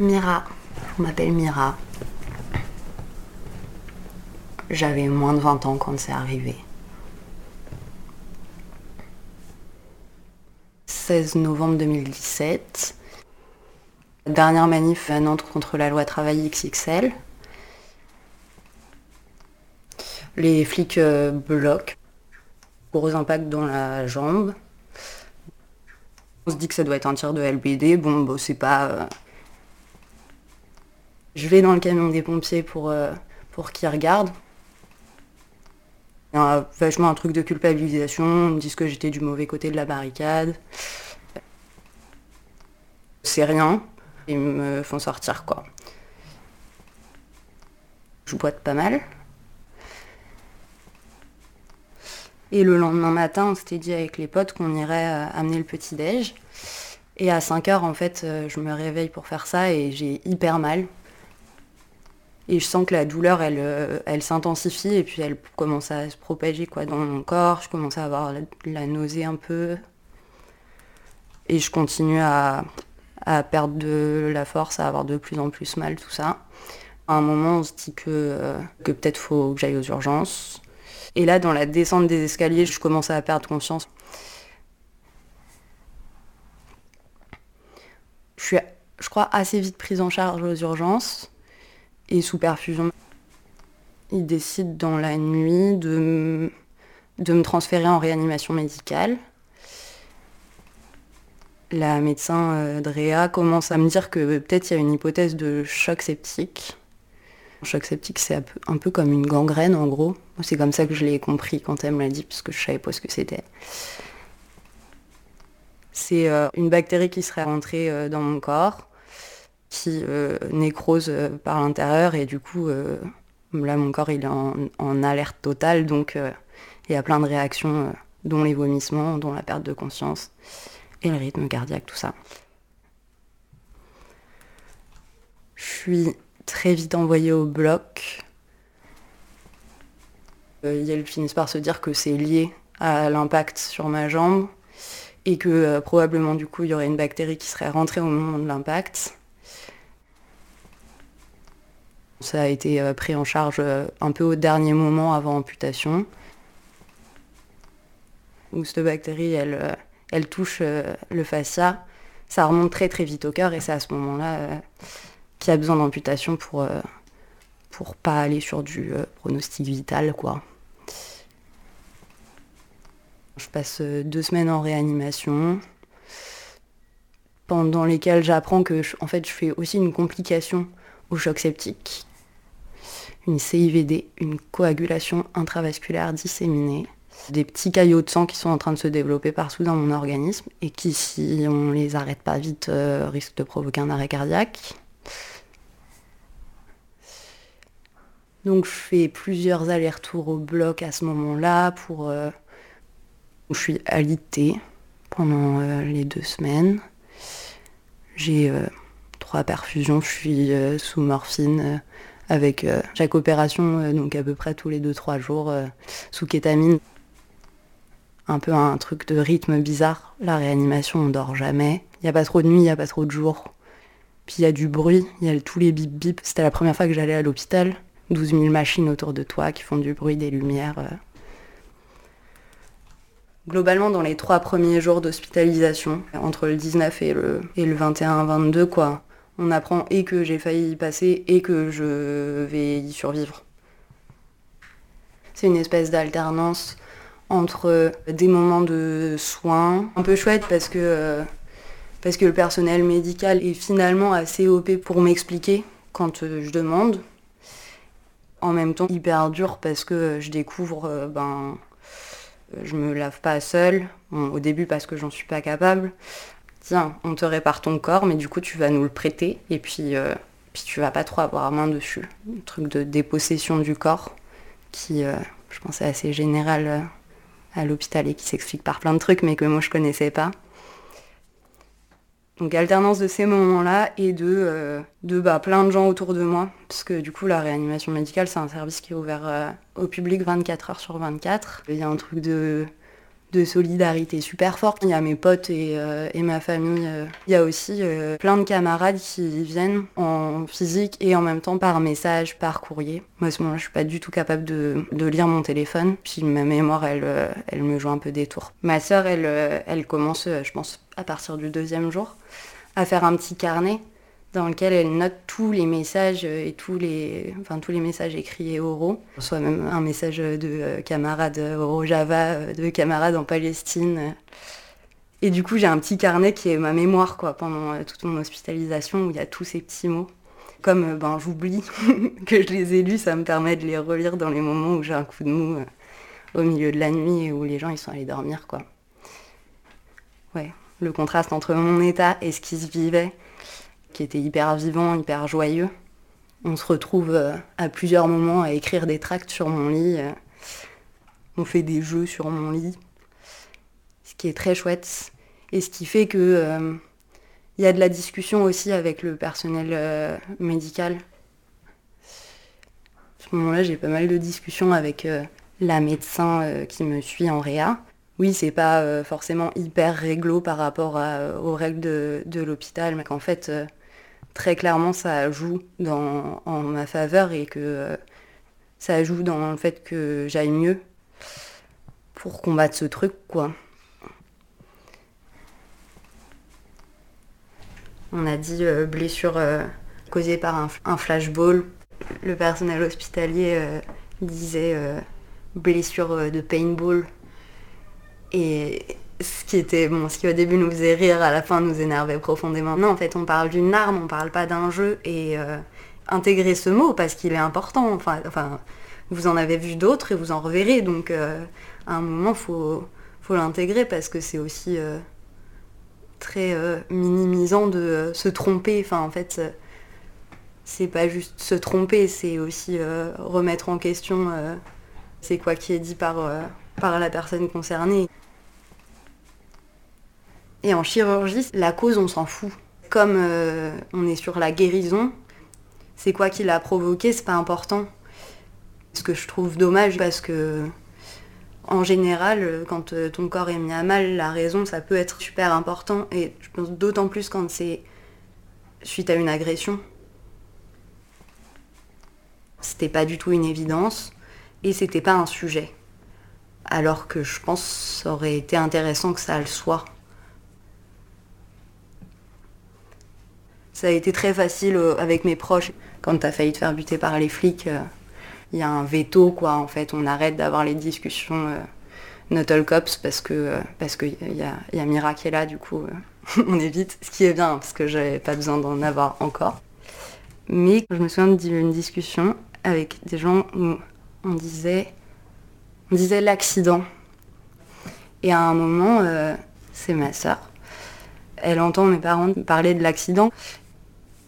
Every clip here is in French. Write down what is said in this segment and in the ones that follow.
Mira, je m'appelle Mira. J'avais moins de 20 ans quand c'est arrivé. 16 novembre 2017. Dernière manif à Nantes contre la loi travail XXL. Les flics euh, bloquent. Gros impact dans la jambe. On se dit que ça doit être un tir de LBD. Bon, bon c'est pas... Je vais dans le camion des pompiers pour, euh, pour qu'ils regardent. Il y a vachement un truc de culpabilisation. Ils me disent que j'étais du mauvais côté de la barricade. C'est rien. Ils me font sortir, quoi. Je boite pas mal. Et le lendemain matin, on s'était dit avec les potes qu'on irait euh, amener le petit-déj. Et à 5 heures, en fait, euh, je me réveille pour faire ça et j'ai hyper mal. Et je sens que la douleur, elle, euh, elle s'intensifie et puis elle commence à se propager quoi, dans mon corps. Je commence à avoir la, nausée un peu. Et je continue à, à perdre de la force, à avoir de plus en plus mal, tout ça. À un moment, on se dit que, euh, que peut-être faut que j'aille aux urgences. Et là, dans la descente des escaliers, je commence à perdre conscience. Je suis, je crois, assez vite prise en charge aux urgences et sous perfusion. Ils décident dans la nuit de, de me transférer en réanimation médicale. La médecin euh, Drea commence à me dire que peut-être il y a une hypothèse de choc septique. Un choc septique, c'est un peu, comme une gangrène en gros. C'est comme ça que je l'ai compris quand elle me l'a dit, parce que je savais pas ce que c'était. C'est euh, une bactérie qui serait rentrée euh, dans mon corps, qui euh, nécrose euh, par l'intérieur, et du coup, euh, là, mon corps, il est en, alerte totale, donc il y a plein de réactions, dont les vomissements, dont la perte de conscience, et le rythme cardiaque, tout ça. Je suis très vite envoyée au bloc. Ils finissent par se dire que c'est lié à l'impact sur ma jambe et que probablement du coup il y aurait une bactérie qui serait rentrée au moment de l'impact. Ça a été euh, pris en charge euh, un peu au dernier moment avant amputation. Où cette bactérie, elle, euh, elle touche le fascia, ça remonte très très vite au cœur et c'est à ce moment-là qu'il y a besoin d'amputation pour, pour pas aller sur du pronostic vital quoi. Je passe deux semaines en réanimation, pendant lesquelles j'apprends que je- en fait, je fais aussi une complication au choc septique, une CIVD, une coagulation intravasculaire disséminée, des petits caillots de sang qui sont en train de se développer partout dans mon organisme et qui, si on les arrête pas vite, euh, risquent de provoquer un arrêt cardiaque. Donc je fais plusieurs allers-retours au bloc à ce moment-là pour... euh, je suis alitée pendant euh, les deux semaines. J'ai trois perfusions, je suis sous morphine avec euh, chaque opération, euh, donc à peu près tous les deux trois jours, euh, sous kétamine. Un peu un truc de rythme bizarre. La réanimation, on dort jamais. Il n'y a pas trop de nuit, il n'y a pas trop de jour. Puis il y a du bruit, il y a tous les bip bip. C'était la première fois que j'allais à l'hôpital. 12 000 machines autour de toi qui font du bruit, des lumières. Globalement, dans les trois premiers jours d'hospitalisation, entre le 19 et le, et le 21-22, quoi, on apprend et que j'ai failli y passer et que je vais y survivre. C'est une espèce d'alternance entre des moments de soins un peu chouette parce que, euh, parce que le personnel médical est finalement assez OP pour m'expliquer quand euh, je demande. En même temps, hyper dur parce que je découvre, euh, ben, je me lave pas seule. Au début parce que j'en suis pas capable. Tiens, on te répare ton corps, mais du coup tu vas nous le prêter et puis, euh, puis tu vas pas trop avoir main dessus. Un truc de dépossession du corps qui, euh, je pense, est assez général euh, à l'hôpital et qui s'explique par plein de trucs, mais que moi je connaissais pas. Donc alternance de ces moments-là et de, de bah, plein de gens autour de moi, parce que du coup la réanimation médicale c'est un service qui est ouvert au public 24 heures sur 24. Il y a un truc de, de solidarité super forte. Il y a mes potes et, euh, ma famille. Euh. Il y a aussi euh, plein de camarades qui viennent en physique et en même temps par message, par courrier. Moi à ce moment-là, je suis pas du tout capable de, lire mon téléphone. Puis ma mémoire, elle, elle me joue un peu des tours. Ma sœur, elle, elle commence, je pense, à partir du deuxième jour, à faire un petit carnet dans lequel elle note tous les messages et tous les, enfin, tous les messages écrits et oraux, soit même un message de euh, camarades au Java, euh, de camarades en Palestine. Et du coup, j'ai un petit carnet qui est ma mémoire quoi, pendant euh, toute mon hospitalisation où il y a tous ces petits mots. Comme ben, j'oublie que je les ai lus, ça me permet de les relire dans les moments où j'ai un coup de mou au milieu de la nuit où les gens ils sont allés dormir. quoi. Ouais, le contraste entre mon état et ce qui se vivait qui était hyper vivant, hyper joyeux. On se retrouve euh, à plusieurs moments à écrire des tracts sur mon lit. Euh. On fait des jeux sur mon lit. Ce qui est très chouette. Et ce qui fait que euh, il y a de la discussion aussi avec le personnel médical. À ce moment-là, j'ai pas mal de discussions avec la médecin qui me suit en réa. Oui, c'est pas forcément hyper réglo par rapport aux règles de l'hôpital, mais qu'en fait, très clairement ça joue dans, en ma faveur et que euh, ça joue dans le fait que j'aille mieux pour combattre ce truc quoi. On a dit euh, blessure euh, causée par un, flashball. Le personnel hospitalier disait blessure de paintball. Et ce qui était bon, ce qui au début nous faisait rire, à la fin nous énervait profondément. Non, en fait, on parle d'une arme, on parle pas d'un jeu et euh, intégrer ce mot parce qu'il est important. Enfin, vous en avez vu d'autres et vous en reverrez. Donc, euh, à un moment, faut faut l'intégrer parce que c'est aussi euh, très minimisant de se tromper. Enfin, en fait, c'est pas juste se tromper, c'est aussi remettre en question c'est quoi qui est dit par la personne concernée. Et en chirurgie, la cause, on s'en fout. Comme euh, on est sur la guérison, c'est quoi qui l'a provoqué, c'est pas important. Ce que je trouve dommage parce que en général, quand euh, ton corps est mis à mal, la raison, ça peut être super important. Et je pense d'autant plus quand c'est suite à une agression. C'était pas du tout une évidence et c'était pas un sujet. Alors que je pense que ça aurait été intéressant que ça le soit. Ça a été très facile euh, avec mes proches. Quand tu as failli te faire buter par les flics, euh, il y a un veto, quoi. En fait, on arrête d'avoir les discussions euh, not all cops parce qu'il y a, y a Mira qui est là, du coup, on évite. Ce qui est bien parce que j'avais pas besoin d'en avoir encore. Mais je me souviens d'une discussion avec des gens où on disait, on disait l'accident. Et à un moment, c'est ma soeur. Elle entend mes parents parler de l'accident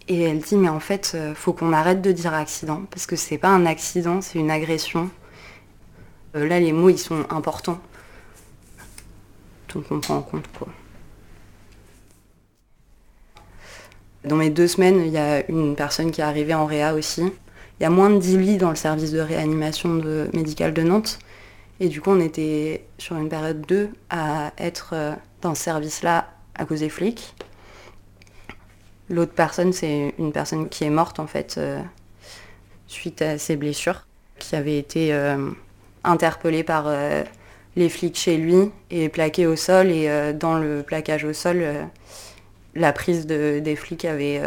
et elle dit mais en fait euh, faut qu'on arrête de dire accident parce que c'est pas un accident, c'est une agression. Euh, là les mots ils sont importants. Donc on prend en compte quoi. Dans mes deux semaines, il y a une personne qui est arrivée en réa aussi. Il y a moins de 10 lits dans le service de réanimation médicale de Nantes. Et du coup, on était sur une période 2 à être euh, dans ce service-là à cause des flics. L'autre personne, c'est une personne qui est morte en fait euh, suite à ses blessures, qui avait été euh, interpellée par euh, les flics chez lui et plaquée au sol. Et dans le plaquage au sol, la prise des flics avait,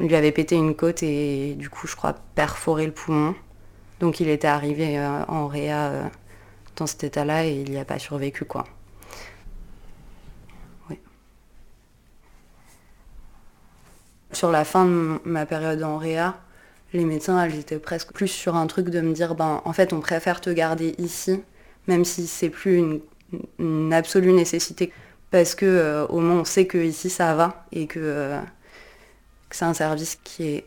lui avait pété une côte et du coup, je crois, perforé le poumon. Donc il était arrivé en réa dans cet état-là et il n'y a pas survécu quoi. Sur la fin de ma période en réa, les médecins, elles étaient presque plus sur un truc de me dire, ben, en fait, on préfère te garder ici, même si c'est plus une, absolue nécessité, parce que euh, au moins on sait que ici ça va et euh, que, c'est un service qui est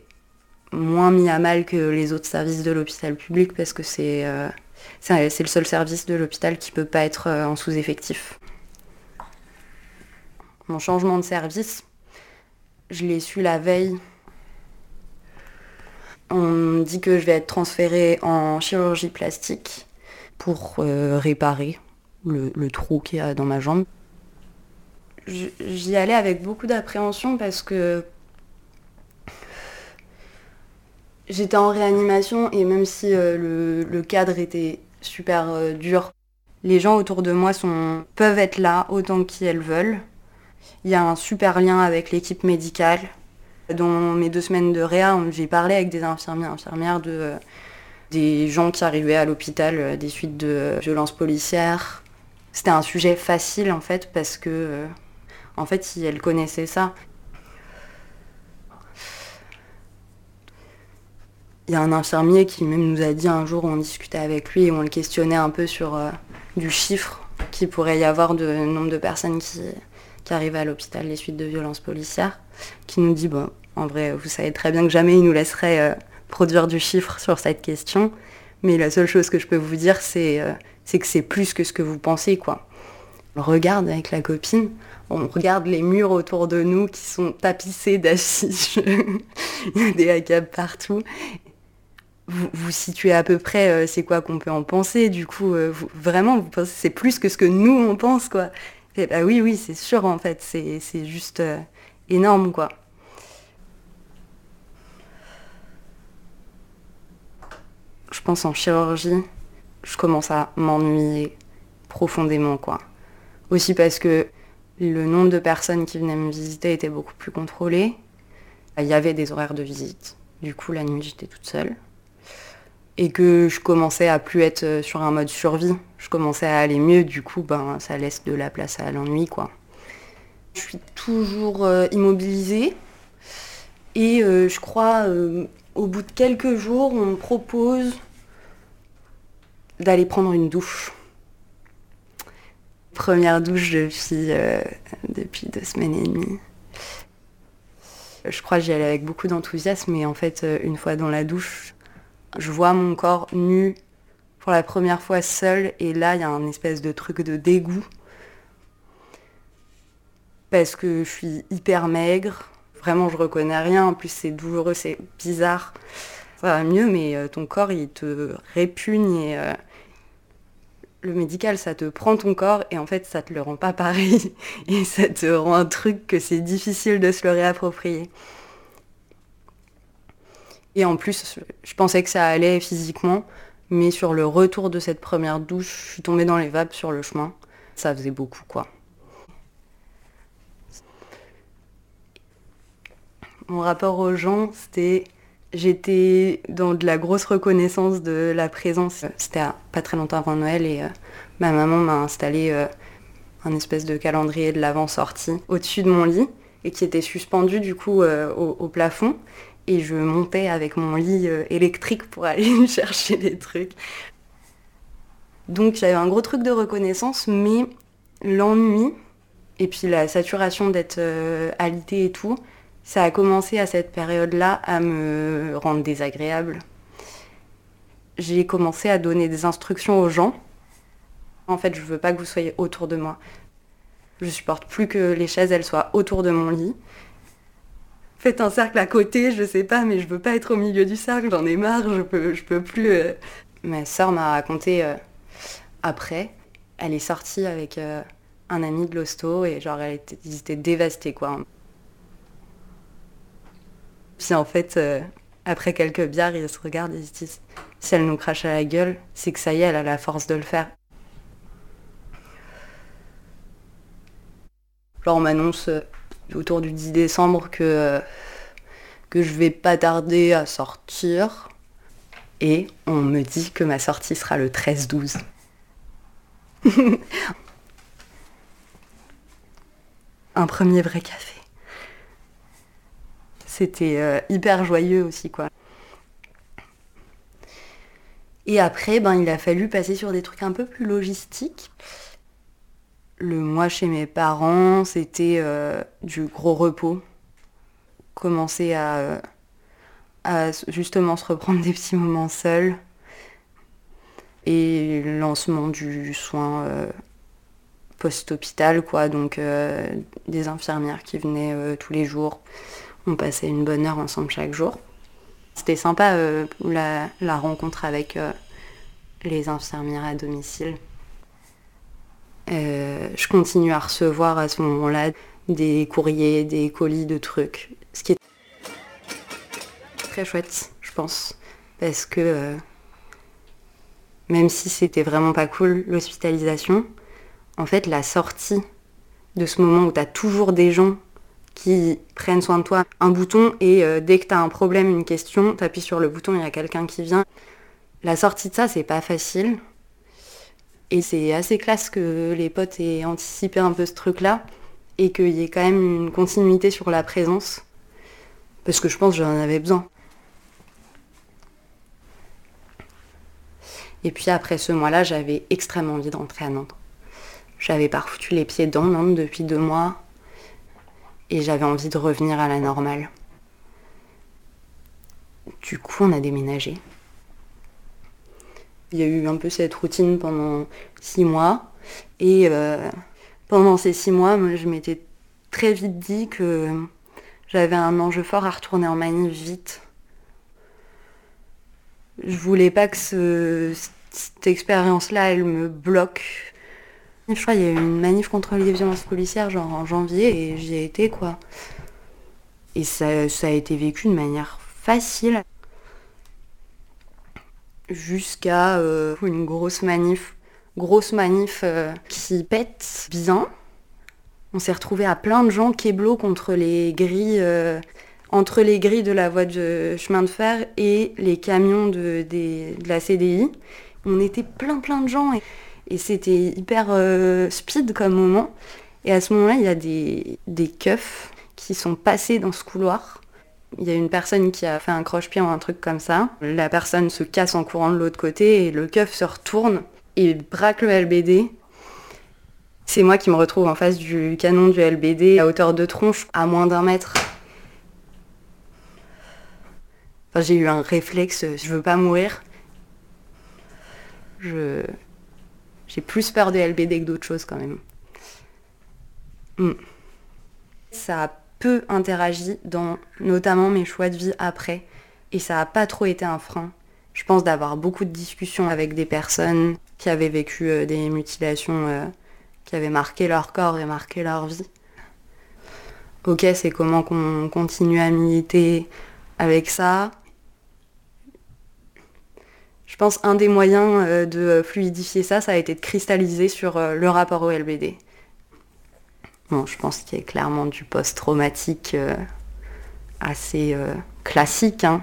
moins mis à mal que les autres services de l'hôpital public, parce que c'est euh, le seul service de l'hôpital qui peut pas être en sous-effectif. Mon changement de service, je l'ai su la veille. On dit que je vais être transférée en chirurgie plastique pour euh, réparer le, trou qu'il y a dans ma jambe. J'y allais avec beaucoup d'appréhension parce que j'étais en réanimation et même si euh, le, cadre était super euh, dur, les gens autour de moi peuvent être là autant qu'ils veulent. Il y a un super lien avec l'équipe médicale. Dans mes deux semaines de réa, j'ai parlé avec des infirmiers, infirmières de, euh, des gens qui arrivaient à l'hôpital des suites de violences policières. C'était un sujet facile en fait parce que en fait, elles connaissaient ça. Il y a un infirmier qui même nous a dit un jour, on discutait avec lui et on le questionnait un peu sur euh, du chiffre qu'il pourrait y avoir de nombre de personnes qui, qui arrivent à l'hôpital les suites de violences policières, qui nous dit, bon, en vrai, vous savez très bien que jamais il nous laisserait euh, produire du chiffre sur cette question, mais la seule chose que je peux vous dire, c'est euh, que c'est plus que ce que vous pensez, quoi. On regarde avec la copine, on regarde les murs autour de nous qui sont tapissés d'affiches, il y a des ACAB partout. Vous, vous situez à peu près euh, c'est quoi qu'on peut en penser, du coup, vraiment, vous pensez c'est plus que ce que nous on pense, quoi. Bah oui, oui, c'est sûr, en fait, c'est juste euh, énorme, quoi. Je pense en chirurgie, je commence à m'ennuyer profondément, quoi. Aussi parce que le nombre de personnes qui venaient me visiter était beaucoup plus contrôlé. Il y avait des horaires de visite. Du coup, la nuit, j'étais toute seule. Et que je commençais à plus être euh, sur un mode survie. Je commençais à aller mieux. Du coup, ben, ça laisse de la place à l'ennui, quoi. Je suis toujours euh, immobilisée. Et euh, je crois, au bout de quelques jours, on me propose d'aller prendre une douche. Première douche depuis, euh, depuis deux semaines et demie. Je crois que j'y allais avec beaucoup d'enthousiasme, mais en fait, une fois dans la douche, je vois mon corps nu pour la première fois seul, et là, il y a un espèce de truc de dégoût. Parce que je suis hyper maigre, vraiment, je reconnais rien, en plus, c'est douloureux, c'est bizarre. Ça va mieux, mais euh, ton corps, il te répugne et le médical, ça te prend ton corps et en fait, ça te le rend pas pareil. Et ça te rend un truc que c'est difficile de se le réapproprier. Et en plus, je pensais que ça allait physiquement, mais sur le retour de cette première douche, je suis tombée dans les vapes sur le chemin. Ça faisait beaucoup, quoi. Mon rapport aux gens, c'était J'étais dans de la grosse reconnaissance de la présence. C'était pas très longtemps avant Noël et euh, ma maman m'a installé euh, un espèce de calendrier de l'avant-sortie au-dessus de mon lit et qui était suspendu du coup euh, au, plafond. Et je montais avec mon lit électrique pour aller chercher des trucs. Donc j'avais un gros truc de reconnaissance, mais l'ennui et puis la saturation d'être alité et tout, ça a commencé à cette période-là à me rendre désagréable. J'ai commencé à donner des instructions aux gens. En fait, je veux pas que vous soyez autour de moi. Je supporte plus que les chaises elles soient autour de mon lit. Faites un cercle à côté, je sais pas, mais je veux pas être au milieu du cercle, j'en ai marre, je peux, peux plus. Euh. Ma sœur m'a raconté euh, après, elle est sortie avec euh, un ami de l'hosto et genre elle était, ils étaient dévastés quoi. Puis en fait, après quelques bières, ils se regardent et ils se disent si elle nous crache à la gueule, c'est que ça y est, elle a la force de le faire. Genre on m'annonce autour du 10 décembre que, je vais pas tarder à sortir. Et on me dit que ma sortie sera le 13-12. Un premier vrai café c'était euh, hyper joyeux aussi, quoi. Et après, ben, il a fallu passer sur des trucs un peu plus logistiques. Le mois chez mes parents, c'était euh, du gros repos. Commencer à, à, justement se reprendre des petits moments seuls. Et lancement du soin euh, post-hôpital, quoi. Donc des infirmières qui venaient tous les jours. On passait une bonne heure ensemble chaque jour. C'était sympa euh, la, rencontre avec euh, les infirmières à domicile. Je continue à recevoir à ce moment-là des courriers, des colis de trucs. Ce qui est très chouette, je pense. Parce que même si c'était vraiment pas cool l'hospitalisation, en fait la sortie de ce moment où tu as toujours des gens qui prennent soin de toi, un bouton et euh, dès que tu as un problème, une question, tu sur le bouton, il y a quelqu'un qui vient. La sortie de ça, c'est pas facile. Et c'est assez classe que les potes aient anticipé un peu ce truc-là et qu'il y ait quand même une continuité sur la présence. Parce que je pense que j'en avais besoin. Et puis après ce mois-là, j'avais extrêmement envie de rentrer à Nantes. J'avais pas foutu les pieds dans Nantes depuis deux mois et j'avais envie de revenir à la normale. Du coup, on a déménagé. Il y a eu un peu cette routine pendant six mois et euh, pendant ces six mois, je m'étais très vite dit que j'avais un enjeu fort à retourner en manif vite. Je voulais pas que cette expérience-là, elle me bloque. Je crois qu'il y a eu une manif contre les violences policières genre en janvier et j'y ai été quoi. Et ça, a été vécu de manière facile. Jusqu'à euh, une grosse manif grosse manif euh, qui pète bien. On s'est retrouvé à plein de gens keblo contre les grilles, euh, entre les grilles de la voie de chemin de fer et les camions de, la CDI. On était plein plein de gens et, c'était hyper speed comme moment. Et à ce moment-là, il y a des, des keufs qui sont passés dans ce couloir. Il y a une personne qui a fait un croche-pied ou un truc comme ça. La personne se casse en courant de l'autre côté et le keuf se retourne il braque le LBD. C'est moi qui me retrouve en face du canon du LBD à hauteur de tronche, à moins d'un mètre. j'ai eu un réflexe, je veux pas mourir. Je... J'ai plus peur des LBD que d'autres choses quand même. Hmm. Ça a peu interagi dans notamment mes choix de vie après. Et ça n'a pas trop été un frein. Je pense d'avoir beaucoup de discussions avec des personnes qui avaient vécu euh, des mutilations euh, qui avaient marqué leur corps et marqué leur vie. Ok, c'est comment qu'on continue à militer avec ça. Je pense un des moyens euh, de fluidifier ça, ça a été de cristalliser sur le rapport au LBD. Bon, je pense qu'il y a clairement du post-traumatique assez classique, hein.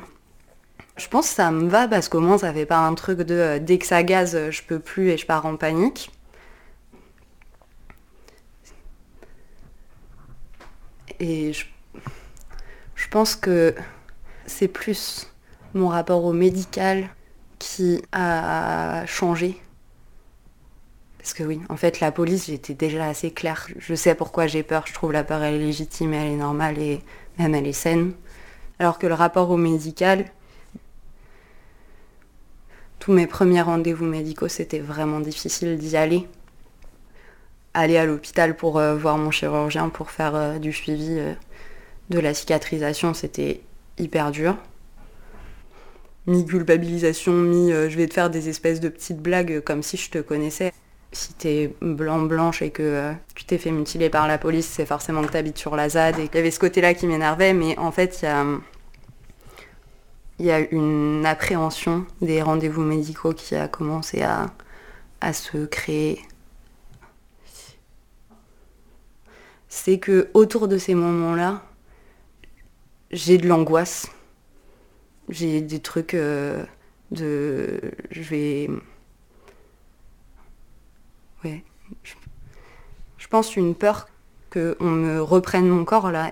Je pense que ça me va parce qu'au moins ça fait pas un truc de euh, dès que ça gaze, euh, je peux plus et je pars en panique. Et je, pense que c'est plus mon rapport au médical qui a changé. Parce que oui, en fait, la police, j'étais déjà assez claire. Je sais pourquoi j'ai peur. Je trouve la peur, elle est légitime, elle est normale et même elle est saine. Alors que le rapport au médical, tous mes premiers rendez-vous médicaux, c'était vraiment difficile d'y aller. Aller à l'hôpital pour euh, voir mon chirurgien, pour faire euh, du suivi euh, de la cicatrisation, c'était hyper dur. Mi-culpabilisation, mi je vais te faire des espèces de petites blagues comme si je te connaissais. Si t'es blanc-blanche et que tu t'es fait mutiler par la police, c'est forcément que t'habites sur la ZAD. Et il y avait ce côté-là qui m'énervait, mais en fait, il y a il y a une appréhension des rendez-vous médicaux qui a commencé à, se créer. C'est que autour de ces moments-là, j'ai de l'angoisse. J'ai des trucs euh, de. Je vais. Ouais. Je pense une peur qu'on me reprenne mon corps là,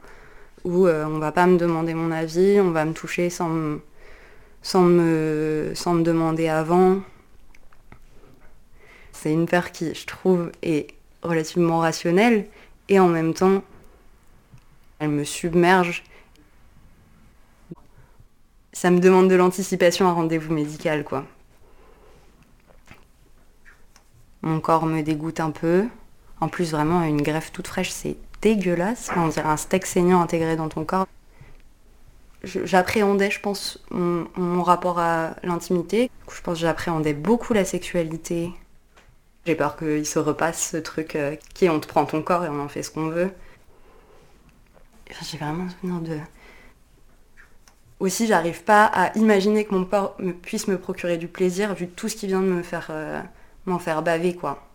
où euh, on va pas me demander mon avis, on va me toucher sans me sans me, sans me demander avant. C'est une peur qui, je trouve, est relativement rationnelle et en même temps, elle me submerge. Ça me demande de l'anticipation à rendez-vous médical, quoi. Mon corps me dégoûte un peu. En plus, vraiment, une greffe toute fraîche, c'est dégueulasse. On dirait un steak saignant intégré dans ton corps j'appréhendais, je pense, mon, rapport à l'intimité. Je pense que j'appréhendais beaucoup la sexualité. J'ai peur qu'il se repasse ce truc euh, qui est on te prend ton corps et on en fait ce qu'on veut. J'ai vraiment souvenir de. Aussi, j'arrive pas à imaginer que mon corps puisse me procurer du plaisir vu tout ce qui vient de me faire euh, m'en faire baver quoi.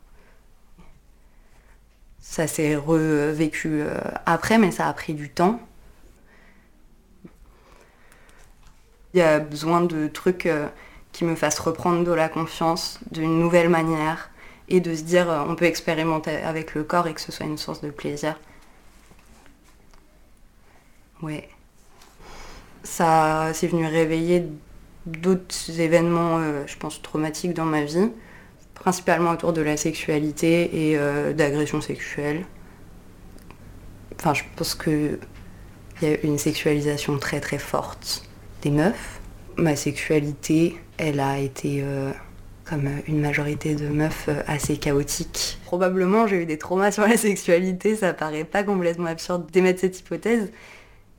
Ça s'est revécu euh, après, mais ça a pris du temps. Il y a besoin de trucs qui me fassent reprendre de la confiance d'une nouvelle manière et de se dire on peut expérimenter avec le corps et que ce soit une source de plaisir. Ouais. Ça, c'est venu réveiller d'autres événements, euh, je pense, traumatiques dans ma vie, principalement autour de la sexualité et euh, d'agression sexuelle. Enfin, je pense qu'il y a une sexualisation très très forte des meufs. Ma sexualité, elle a été, euh, comme une majorité de meufs, assez chaotique. Probablement, j'ai eu des traumas sur la sexualité, ça paraît pas complètement absurde d'émettre cette hypothèse,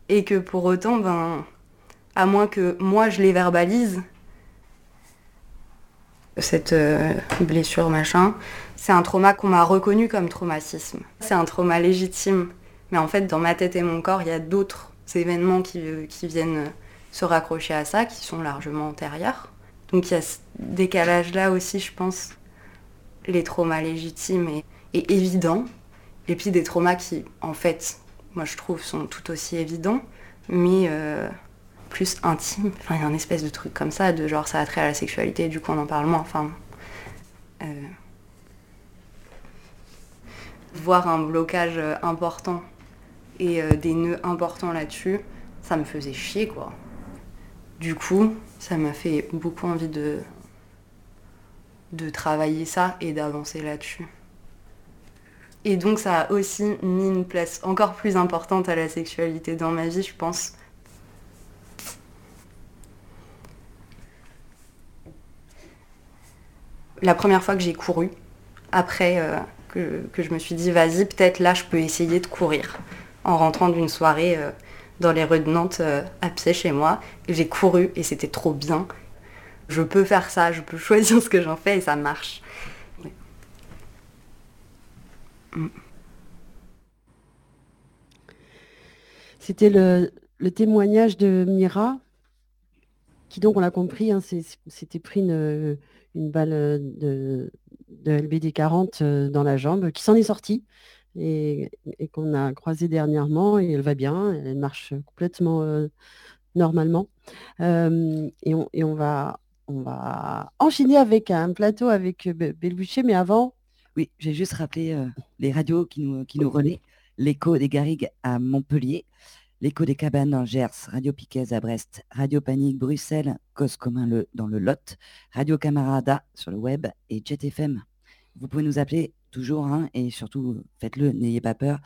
et que pour autant, ben, à moins que moi je les verbalise, cette euh, blessure machin, c'est un trauma qu'on m'a reconnu comme traumatisme. C'est un trauma légitime. Mais en fait, dans ma tête et mon corps, il y a d'autres événements qui, viennent se raccrocher à ça, qui sont largement antérieurs. Donc il y a ce décalage-là aussi, je pense, les traumas légitimes et, et évidents, et puis des traumas qui, en fait, moi je trouve, sont tout aussi évidents, mais euh, plus intimes. Enfin, il y a un espèce de truc comme ça, de genre ça a trait à la sexualité, du coup on en parle moins. Enfin, euh, voir un blocage important et euh, des nœuds importants là-dessus, ça me faisait chier quoi. Du coup, ça m'a fait beaucoup envie de, de travailler ça et d'avancer là-dessus. Et donc ça a aussi mis une place encore plus importante à la sexualité dans ma vie, je pense. La première fois que j'ai couru, après euh, que, je me suis dit, vas-y, peut-être là, je peux essayer de courir. En rentrant d'une soirée euh, dans les rues de Nantes euh, à pied chez moi, j'ai couru et c'était trop bien. Je peux faire ça, je peux choisir ce que j'en fais et ça marche. C'était le, témoignage de Mira, qui donc, on l'a compris, hein, s'était pris une, balle de, LBD 40 euh, dans la jambe, qui s'en est sortie et, qu'on a croisé dernièrement et elle va bien, elle marche complètement euh, normalement. Euh, et, on, va, on va enchaîner avec un plateau avec Belbucher, mais avant, oui, j'ai juste rappelé euh, les radios qui nous, qui nous relaient. L'écho des Garrigues à Montpellier, l'écho des cabanes dans Gers, Radio Piquet à Brest, Radio Panique Bruxelles, Cause Commun le, dans le Lot, Radio Camarada sur le web et Jet FM. Vous pouvez nous appeler toujours hein, et surtout faites-le, n'ayez pas peur,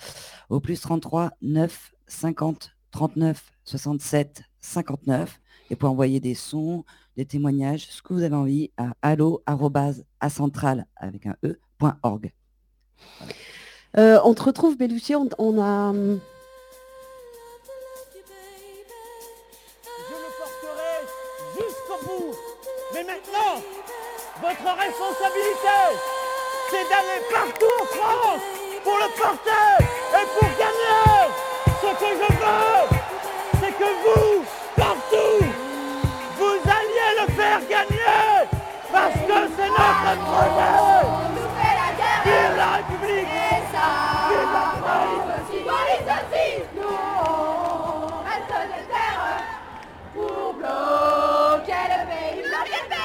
au plus 33 9 50 39 67 59 et pour envoyer des sons, des témoignages, ce que vous avez envie à allo à centrale avec un e euh, on te retrouve, Bellucci, on, a... votre responsabilité, c'est d'aller partout en France pour le porter et pour gagner. Ce que je veux, c'est que vous, partout, vous alliez le faire gagner. Parce que c'est notre projet la République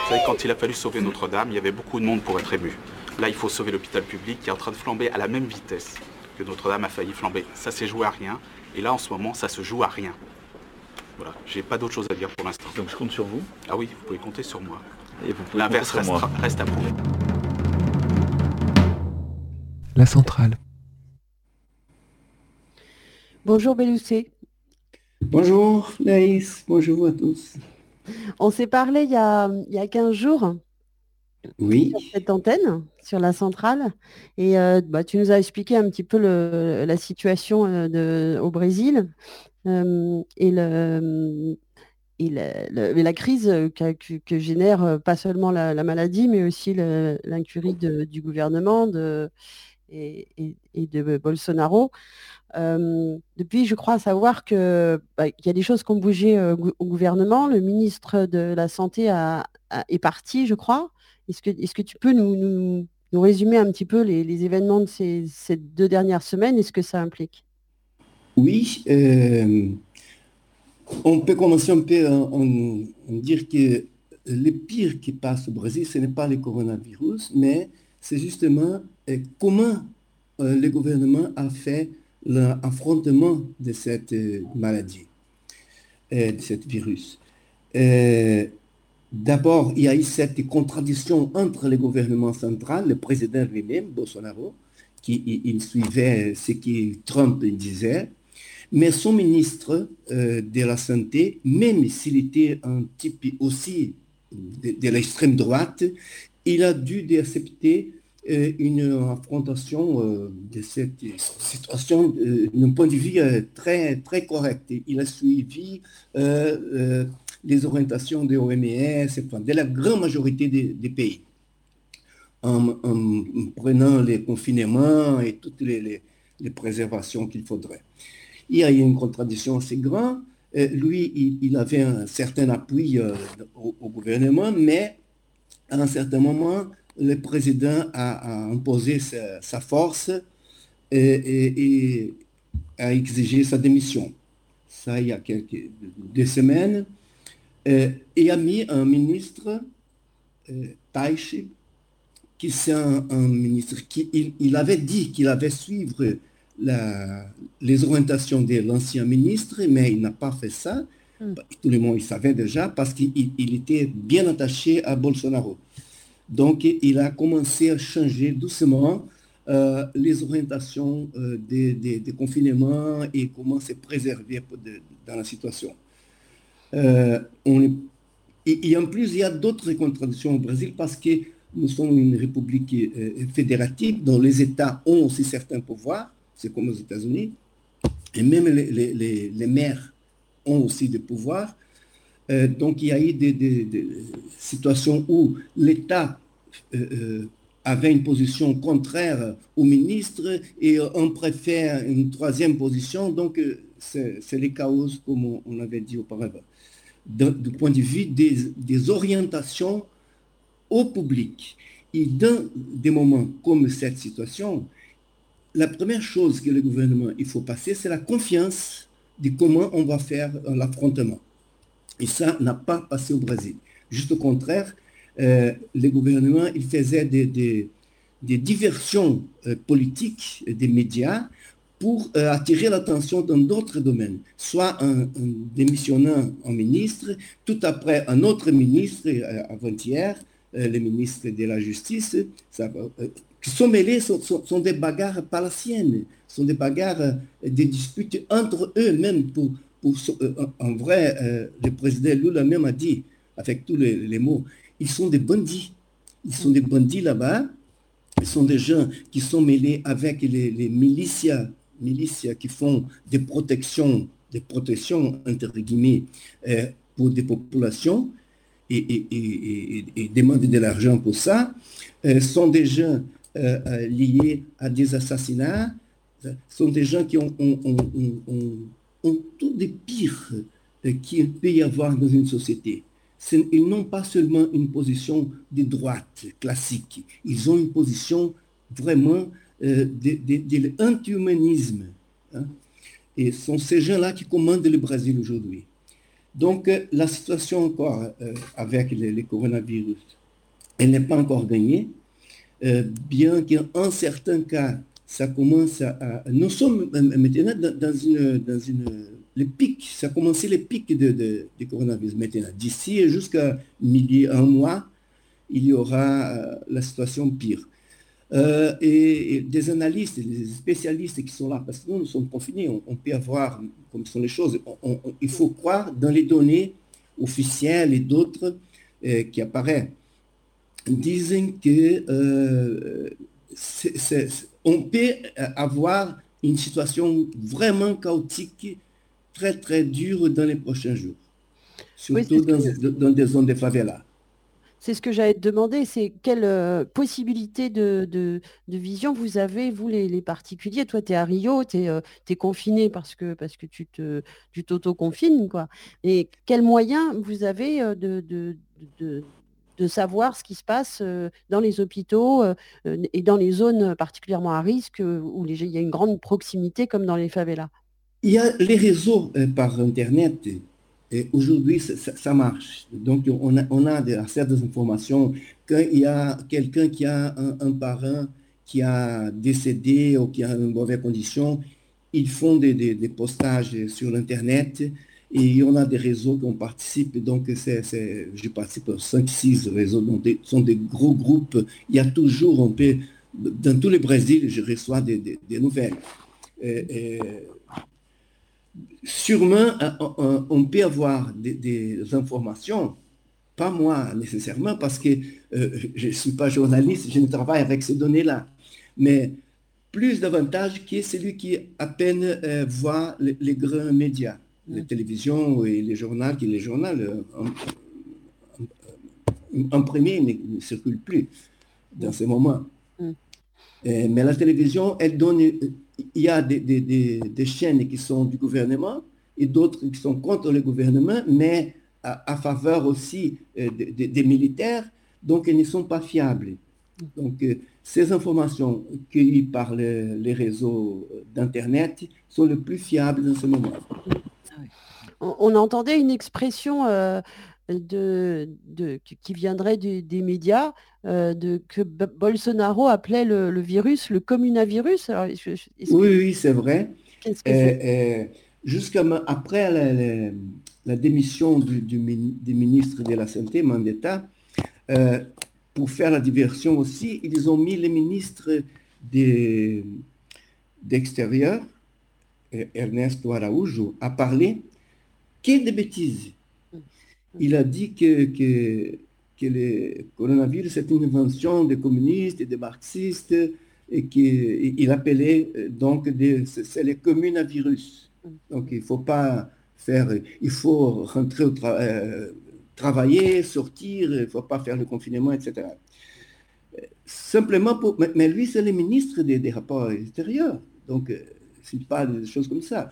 Vous savez, quand il a fallu sauver Notre-Dame, il y avait beaucoup de monde pour être ému. Là, il faut sauver l'hôpital public qui est en train de flamber à la même vitesse que Notre-Dame a failli flamber. Ça s'est joué à rien. Et là, en ce moment, ça se joue à rien. Voilà, j'ai pas d'autre chose à dire pour l'instant. Donc je compte sur vous Ah oui, vous pouvez compter sur moi. L'inverse reste, reste à prouver la centrale. Bonjour Beloussé. Bonjour Naïs, bonjour à tous. On s'est parlé il y, a, il 15 jours. Oui. Sur cette antenne, sur la centrale. Et euh, bah, tu nous as expliqué un petit peu la situation euh, de, au Brésil. Euh, et le, et la, crise que, génère pas seulement la, maladie, mais aussi l'incurie du gouvernement de, et, de Bolsonaro. depuis, je crois savoir que bah, qu'il y a des choses qui ont bougé au gouvernement. Le ministre de la Santé est parti, je crois. Est-ce que, est que tu peux nous, résumer un petit peu les, événements de ces, deux dernières semaines et ce que ça implique? Oui. Euh, on peut commencer un peu à, dire que le pire qui passe au Brésil, ce n'est pas le coronavirus, mais c'est justement euh, comment euh, le gouvernement a fait l'affrontement de cette maladie, de ce virus? D'abord, il y a eu cette contradiction entre le gouvernement central, le président lui-même, Bolsonaro, qui suivait ce que Trump disait, mais son ministre euh, de la Santé, même s'il était un type aussi de, l'extrême droite, il a dû accepter euh, une affrontation euh, de cette situation d'un point de vue très, très correct. Il a suivi les orientations de OMS, de la grande majorité des, pays, en, prenant les confinements et toutes les, préservations qu'il faudrait. Il y a une contradiction assez grande. Euh, lui, il, avait un certain appui euh, au, gouvernement, mais à un certain moment, le président a, imposé sa, force et, a exigé sa démission. Ça, il y a quelques deux semaines. Euh, et a mis un ministre, euh, Taishi, qui c'est un, ministre qui il, avait dit qu'il avait suivre les orientations de l'ancien ministre, mais il n'a pas fait ça. Hmm. Tout le monde il savait déjà parce qu'il était bien attaché à Bolsonaro. Donc il a commencé à changer doucement euh, les orientations des, confinements et comment se préserver dans la situation. Euh, et, en plus, il y a d'autres contradictions au Brésil parce que nous sommes une république euh, fédérative dont les États ont aussi certains pouvoirs, c'est comme aux États-Unis, et même les, maires ont aussi des pouvoirs. Euh, donc il y a eu des, situations où l'État avait une position contraire au ministre et on préfère une troisième position. Donc c'est les chaos comme on avait dit auparavant du point de vue des, orientations au public. Et dans des moments comme cette situation, la première chose que le gouvernement il faut passer, c'est la confiance de comment on va faire l'affrontement. Et ça n'a pas passé au Brésil. Juste au contraire, euh, le gouvernement il faisait des, des, diversions euh, politiques des médias pour euh, attirer l'attention dans d'autres domaines, soit en, démissionnant un ministre, tout après un autre ministre, euh, avant-hier, le ministre de la Justice, qui sont mêlés, sont, sont, des bagarres sienne, sont des bagarres, des disputes entre eux-mêmes. Pour, pour, en vrai, le président Lula même a dit, avec tous les, mots, ils sont des bandits. Ils sont des bandits là-bas. Ils sont des gens qui sont mêlés avec les, les milices qui font des protections, des protections entre guillemets, euh, pour des populations et, demandent de l'argent pour ça, euh, sont des gens euh, liés à des assassinats, sont des gens qui ont, tout des pires qu'il peut y avoir dans une société. Ils n'ont pas seulement une position de droite classique, ils ont une position vraiment euh, de, l'anti-humanisme. Hein. Et ce sont ces gens-là qui commandent le Brésil aujourd'hui. Donc, euh, la situation encore euh, avec les, coronavirus, elle n'est pas encore gagnée, bien qu'en certains cas, ça commence à... nous sommes maintenant dans une... Dans une le pic, ça a commencé les pics de, de, coronavirus maintenant. D'ici jusqu'à midi, un mois, il y aura la situation pire. Euh, et, des analystes, des spécialistes qui sont là, parce que nous, nous sommes confinés, on, peut avoir comme sont les choses. il faut croire dans les données officielles et d'autres euh, qui apparaissent. Disent que euh, on peut avoir une situation vraiment chaotique, très très dure dans les prochains jours. surtout dans, des zones de favela. C'est ce que j'allais te demander, c'est quelle euh, possibilité de, vision vous avez, vous les, particuliers? Toi, tu es à Rio, tu es, euh, confiné parce que, parce que tu t'auto-confines, quoi. Et quels moyens vous avez euh, de, de, savoir ce qui se passe dans les hôpitaux et dans les zones particulièrement à risque où il y a une grande proximité comme dans les favelas Il y a les réseaux par Internet et aujourd'hui, ça, marche. Donc, on a, on a certaines informations. Quand il y a quelqu'un qui a un, parent qui a décédé ou qui a une mauvaise condition, ils font des, des, postages sur l'Internet et on a des réseaux qui on participe. Donc, c'est, je participe à 5-6 réseaux, donc ce sont des gros groupes. Il y a toujours, on peut, dans tous les Brésil, je reçois des, des nouvelles. et, sûrement, euh, on peut avoir des, informations, pas moi nécessairement, parce que euh, je ne suis pas journaliste, je ne travaille avec ces données-là, mais plus davantage que celui qui à peine euh, voit les, grands médias, les télévisions et les journaux, qui les journaux en, premier ne, circulent plus dans ces moments. Mm. mais la télévision, elle donne il y a des, chaînes qui sont du gouvernement et d'autres qui sont contre le gouvernement, mais à, faveur aussi euh, des militaires, donc elles ne sont pas fiables. Donc euh, ces informations cueillies par les réseaux d'Internet sont les plus fiables dans ce moment. On, entendait une expression euh, de, qui viendrait des médias, euh, de, que Bolsonaro appelait le, virus le communavirus. oui, oui, c'est vrai. Euh, euh, jusqu'à après la, démission du, du, ministre de la Santé, Mandetta, pour faire la diversion aussi, ils ont mis les ministres d'extérieur, Ernesto Araújo, à parler que de bêtises il a dit que, que, que le coronavirus est une invention des communistes et des marxistes et qu'il appelait euh, donc c'est le communavirus. Donc il ne faut pas faire, il faut rentrer au euh, travailler, sortir, il ne faut pas faire le confinement, etc. Simplement pour, mais lui c'est le ministre des, rapports extérieurs, donc euh, c'est pas des choses comme ça.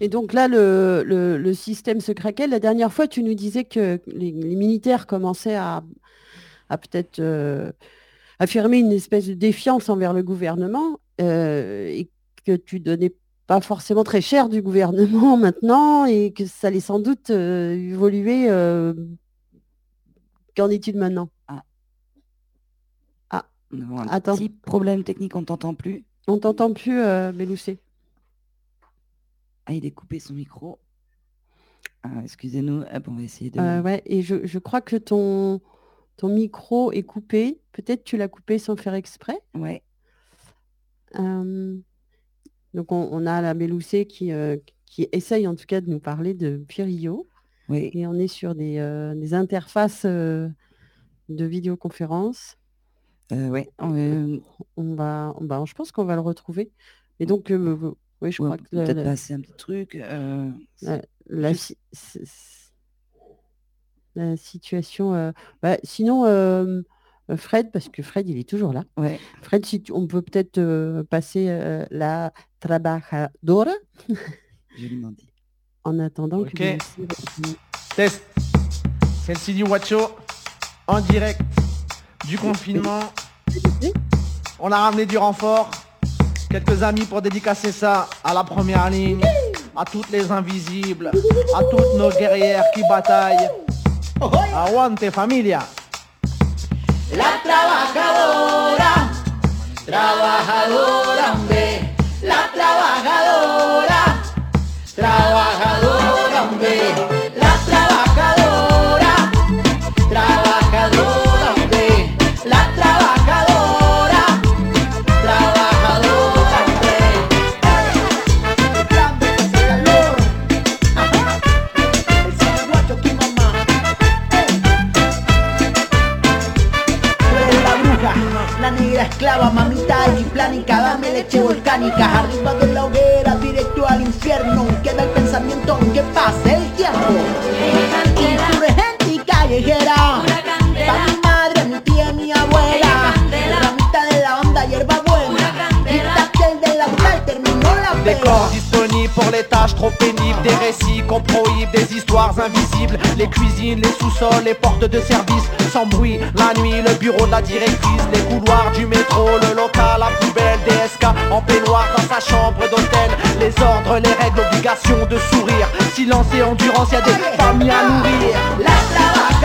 Et donc là, le, système se craquait. La dernière fois, tu nous disais que les, militaires commençaient à, peut-être euh, affirmer une espèce de défiance envers le gouvernement euh, et que tu donnais pas forcément très cher du gouvernement maintenant et que ça allait sans doute euh, évoluer. Qu'en est-il maintenant? Ah. Ah. Attends. Petit problème technique, on t'entend plus. On t'entend plus, Beloussé. Ah, il est coupé son micro. Ah, excusez-nous, on va essayer de... Euh, ouais, et je, crois que ton, ton micro est coupé. Peut-être tu l'as coupé sans faire exprès. Ouais. Euh, donc on, a la Méloussée qui, euh, qui essaye en tout cas de nous parler de Pirio. Oui. Et on est sur des, des interfaces de vidéoconférence. Oui. On, on, va, on va, je pense qu'on va le retrouver. Et donc, oui, je crois que peut-être passer un petit truc. Euh, la, situation. Euh, bah, sinon, euh, Fred, parce que Fred, il est toujours là. Ouais. Fred, si on peut peut-être passer la trabajadora. Joliment dit. En attendant Ok. Test. C'est le CD Wacho en direct du confinement. On a ramené du renfort. Quelques amis pour dédicacer ça à la première ligne, à toutes les invisibles, à toutes nos guerrières qui bataillent. Aguante familia. La trabajadora, trabajadora, la trabajadora, trabajadora, botánica, arriba del trop pénible Des récits qu'on prohibe, des histoires invisibles. Les cuisines, les sous-sols, les portes de service Sans bruit, la nuit, le bureau de la directrice Les couloirs du métro, le local, la poubelle DSK en peignoir dans sa chambre d'hôtel. Les ordres, les règles, l'obligation de sourire. Silence et endurance, y des familles à nourrir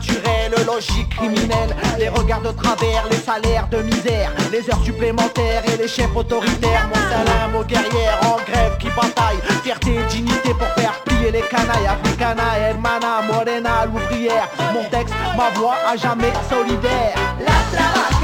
équilibre naturel, logique criminelle, les regards de travers, les salaires de misère, les heures supplémentaires et les chefs autoritaires, mon salam aux guerrières en grève qui bataillent, fierté et dignité pour faire plier les canailles, africana, hermana, morena, l'ouvrière, mon texte, ma voix à jamais solidaire. La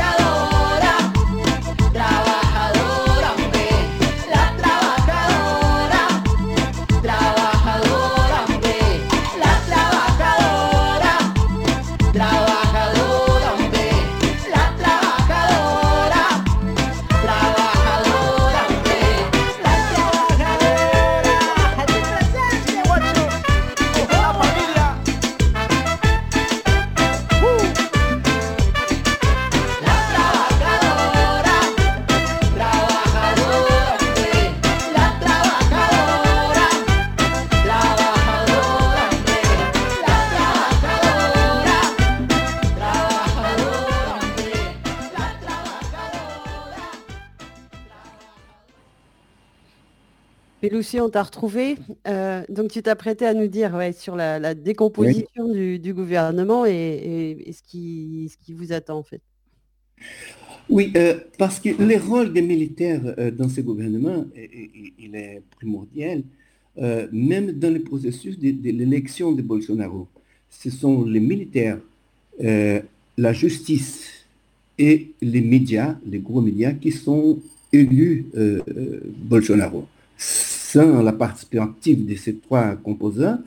On t'a retrouvé. Euh, donc tu t'apprêtais à nous dire ouais, sur la, la décomposition du, du gouvernement et, et- et ce, qui, ce qui vous attend en fait. Oui, euh, parce que le rôle des militaires euh, dans ce gouvernement, il est primordial, même dans le processus de, de l'élection de Bolsonaro. Ce sont les militaires, la justice et les médias, les gros médias, qui sont élus Bolsonaro. Sans la participation active de ces trois composants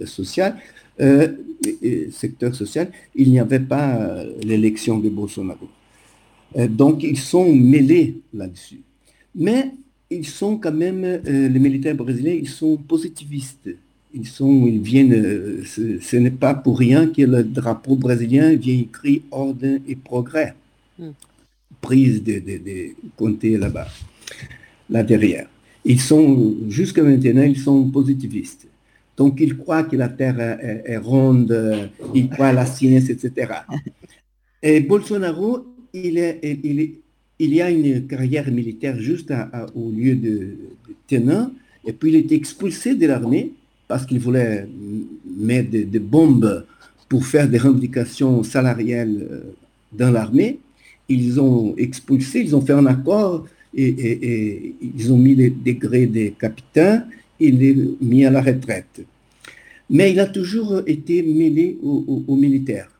euh, sociaux, euh, secteur social, il n'y avait pas euh, l'élection de Bolsonaro. Euh, donc, ils sont mêlés là-dessus. Mais ils sont quand même, euh, les militaires brésiliens, ils sont positivistes. Ils, sont, ils viennent, ce, ce n'est pas pour rien que le drapeau brésilien vient écrit ordre et progrès. Mm. Prise de, de, là-bas, là derrière. Ils sont, jusqu'à maintenant, ils sont positivistes. Donc, ils croient que la Terre est, est ronde, ils croient à la science, etc. Et Bolsonaro, il, est, il, est- il y a une carrière militaire juste à- à- au lieu de, de tenant, et puis il est expulsé de l'armée parce qu'il voulait mettre des, des bombes pour faire des revendications salariales euh, dans l'armée. Ils ont expulsé, ils ont fait un accord et, ils ont mis les degrés des capitaines et les mis à la retraite. Mais il a toujours été mêlé aux- militaires.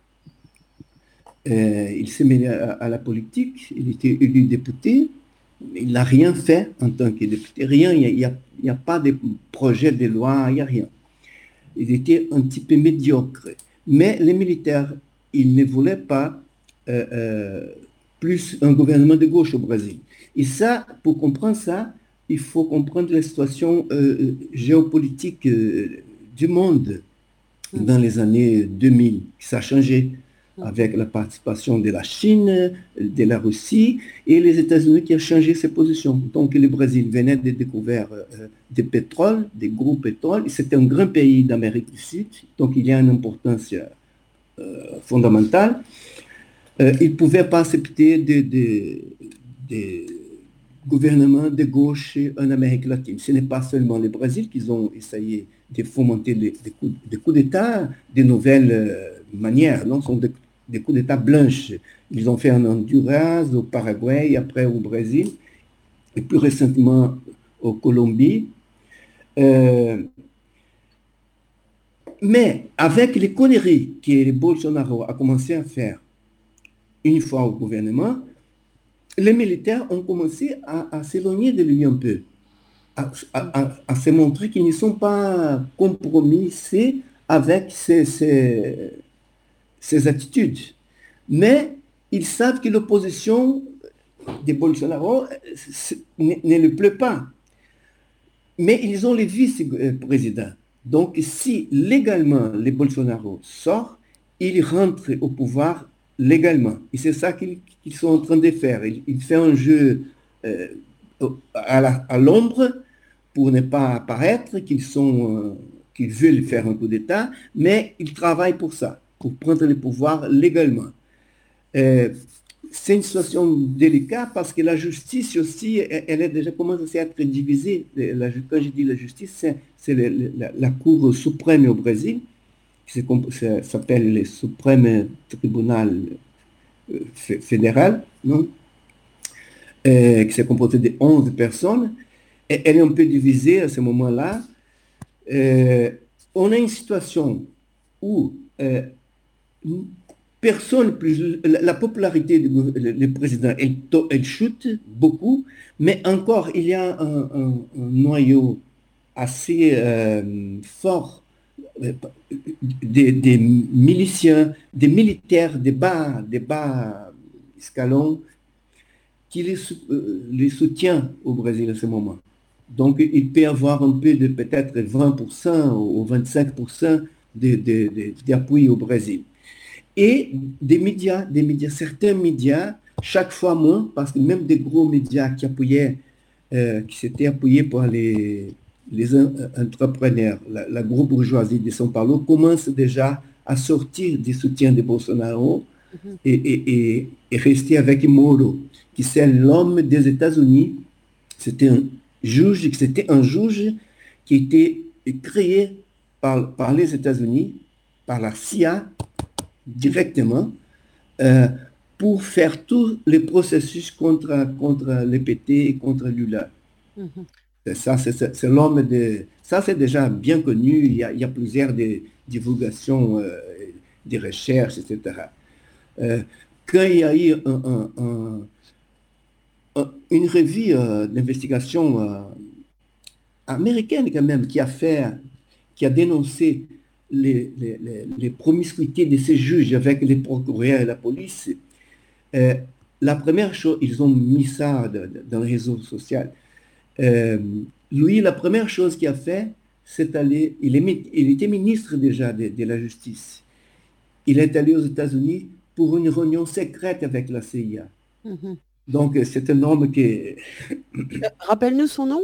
Euh, il s'est mêlé à, la politique, il était élu député, il n'a rien fait en tant que député, rien, il n'y il il a pas de projet de loi, il n'y a rien. Il était un petit peu médiocre. Mais les militaires, ils ne voulaient pas euh, euh, plus un gouvernement de gauche au Brésil. Et ça, pour comprendre ça, il faut comprendre la situation euh, géopolitique euh, du monde dans les années 2000. Ça a changé avec la participation de la Chine, de la Russie et les États-Unis qui ont changé ses positions. Donc le Brésil venait de découvrir euh, des pétroles, des gros pétroles. C'était un grand pays d'Amérique du Sud, donc il y a une importance fondamentale. Il ne pouvait pas accepter de gouvernements de gauche en Amérique latine. Ce n'est pas seulement le Brésil qu'ils ont essayé de fomenter des coups, des d'État de nouvelles euh, manières. Non? Ce sont des des coups d'État blanches. Ils ont fait en Honduras, au Paraguay, après au Brésil, et plus récemment au Colombie. Euh, mais avec les conneries que Bolsonaro a commencé à faire une fois au gouvernement, les militaires ont commencé à, s'éloigner de lui un peu, à, se montrer qu'ils ne sont pas compromis avec ces, attitudes. Mais ils savent que l'opposition de Bolsonaro ne, ne le plaît pas. Mais ils ont les vice-présidents. Donc, si légalement les Bolsonaro sort, il rentre au pouvoir légalement. Et c'est ça qu'ils sont en train de faire. Ils font un jeu euh, à l'ombre pour ne pas apparaître qu'ils sont euh, qu'ils veulent faire un coup d'État, mais ils travaillent pour ça, pour prendre le pouvoir légalement. Euh, c'est une situation délicate parce que la justice aussi, elle est déjà commencé à être divisée. quand je dis la justice, c'est la, Cour suprême au Brésil, qui s'appelle le Suprême Tribunal euh, fédéral, non? Euh, qui s'est composé de 11 personnes. Et elle est un peu divisée à ce moment-là. Euh, on a une situation où personne plus. La, popularité du président, elle, chute beaucoup, mais encore, il y a un, noyau assez fort euh, des, miliciens, des militaires, des bas, des bas escalons qui les, euh, les soutient au Brésil à ce moment. Donc, il peut y avoir un peu de peut-être 20% ou 25% d'appui au Brésil et des médias, des médias, certains médias, chaque fois moins, parce que même des gros médias qui appuyaient, euh, qui s'étaient appuyés par les, les entrepreneurs, la, grosse bourgeoisie de São Paulo commence déjà à sortir du soutien de Bolsonaro mhm. et, et, rester avec Moro, qui c'est l'homme des États-Unis. C'était un juge, c'était un juge qui était créé par, par les États-Unis, par la CIA, directement euh, pour faire tous les processus contre, contre l'EPT et contre Lula. Mhm. Ça, c'est l'homme de... Ça, c'est déjà bien connu. Il y a, plusieurs divulgations, euh, des recherches, etc. Euh, quand il y a eu une revue d'investigation américaine quand même qui a fait, qui a dénoncé les, les, promiscuités de ces juges avec les procureurs et la police, euh, la première chose, ils ont mis ça dans le réseau social. Euh, lui, la première chose qu'il a fait, c'est aller, il, il, était ministre déjà de, la justice. Il est allé aux États-Unis pour une réunion secrète avec la CIA. Mm-hmm. Donc, c'est un homme qui... Euh, rappelle-nous son nom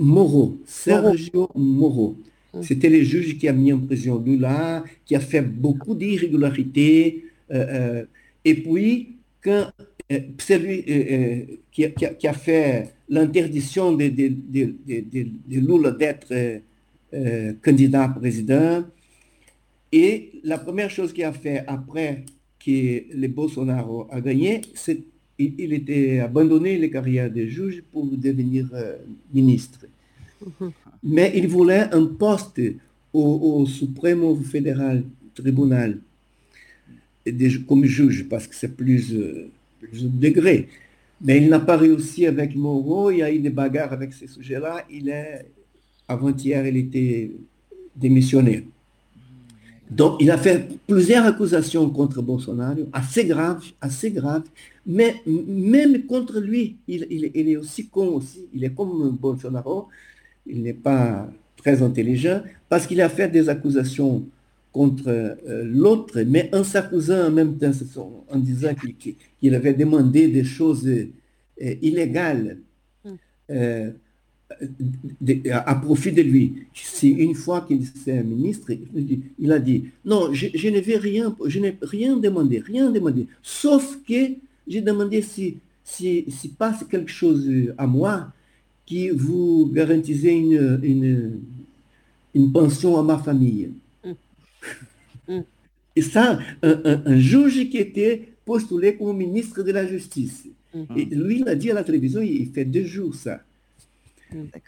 Moreau, Sergio Moreau. Mm. C'était le juge qui a mis en prison Lula, qui a fait beaucoup d'irrégularités. Euh, euh, et puis, quand euh, c'est lui qui, a, fait l'interdiction de, de, Lula d'être candidat à président. Et la première chose qu'il a fait après que le Bolsonaro a gagné, c'est il, était abandonné les carrières de juge pour devenir ministre. Mm-hmm. Mais il voulait un poste au, Suprême fédéral tribunal comme juge, parce que c'est plus, euh, plus degré. Mais il n'a pas réussi avec Moreau, il y a eu des bagarres avec ce sujet-là. Il est, avant-hier, il était démissionné. Donc, il a fait plusieurs accusations contre Bolsonaro, assez graves, assez graves, mais même contre lui, il, il est aussi con aussi, il est comme Bolsonaro, il n'est pas très intelligent, parce qu'il a fait des accusations contre euh, l'autre, mais en s'accusant en même temps, en disant qu'il avait demandé des choses euh, illégales hmm. euh, à profit de lui. C'est une fois qu'il s'est ministre, il a dit, non, je, ne vais rien, je n'ai rien demandé, rien demandé, sauf que j'ai demandé si, si, si passe quelque chose à moi, qui vous garantissez une, une, pension à ma famille. Mm. Mm. Et ça, un, juge qui était postulé comme ministre de la Justice. Mhm. Et lui, il a dit à la télévision, il fait deux jours ça.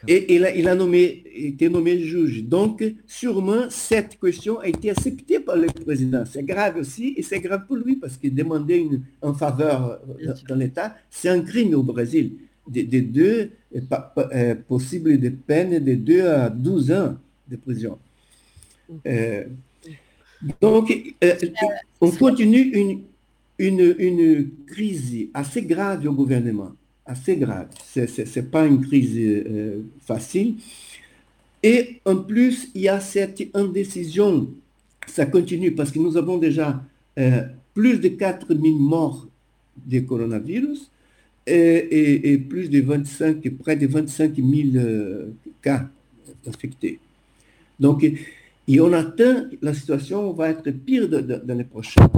Et il a, il a nommé, été nommé juge. Donc, sûrement, cette question a été acceptée par le président. C'est grave aussi, et c'est grave pour lui, parce qu'il demandait une, en faveur euh, dans l'État. C'est un crime au Brésil. Des, deux, euh, possible de peine de 2 à 12 ans de prison. Euh, donc, on continue une, une, une crise assez grave au gouvernement assez grave. Ce n'est pas une crise euh, facile. Et en plus, il y a cette indécision. Ça continue parce que nous avons déjà euh, plus de 4000 morts de coronavirus et, plus de 25, près de 25 000 euh, cas infectés. Donc, et on atteint, la situation va être pire dans les prochains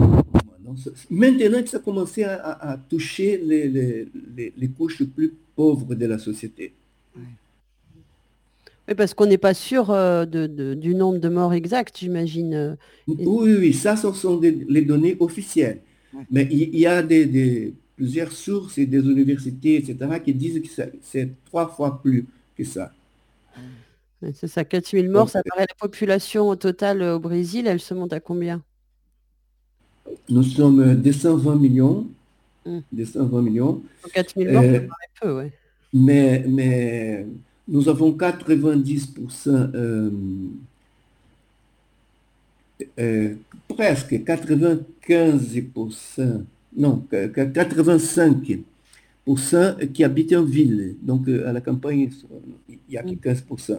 Maintenant que ça a commencé à, toucher les, couches les plus pauvres de la société. Oui, parce qu'on n'est pas sûr euh, du nombre de morts exacts, j'imagine. Oui, oui, ça, ce sont les données officielles. Mais il, y a des, plusieurs sources et des universités, etc., qui disent que c'est trois fois plus que ça. C'est ça, 4000 morts, ça paraît la population au total au Brésil, elle se monte à combien? Nous sommes 220 millions. 220 hmm. millions. 4 000 morts, euh, peu, ouais. mais, mais nous avons 90%, euh, euh, presque 95%, non, 85% qui habitent en ville. Donc à la campagne, il n'y a que 15%.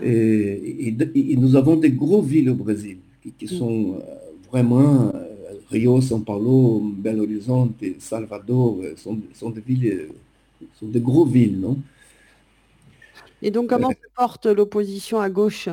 Et, et, nous avons des gros villes au Brésil qui, qui hmm. sont vraiment Rio, São Paulo, Belo Horizonte, Salvador, euh, sont, sont des villes, euh, sont des gros villes, non? Et donc, comment euh, se porte l'opposition à gauche?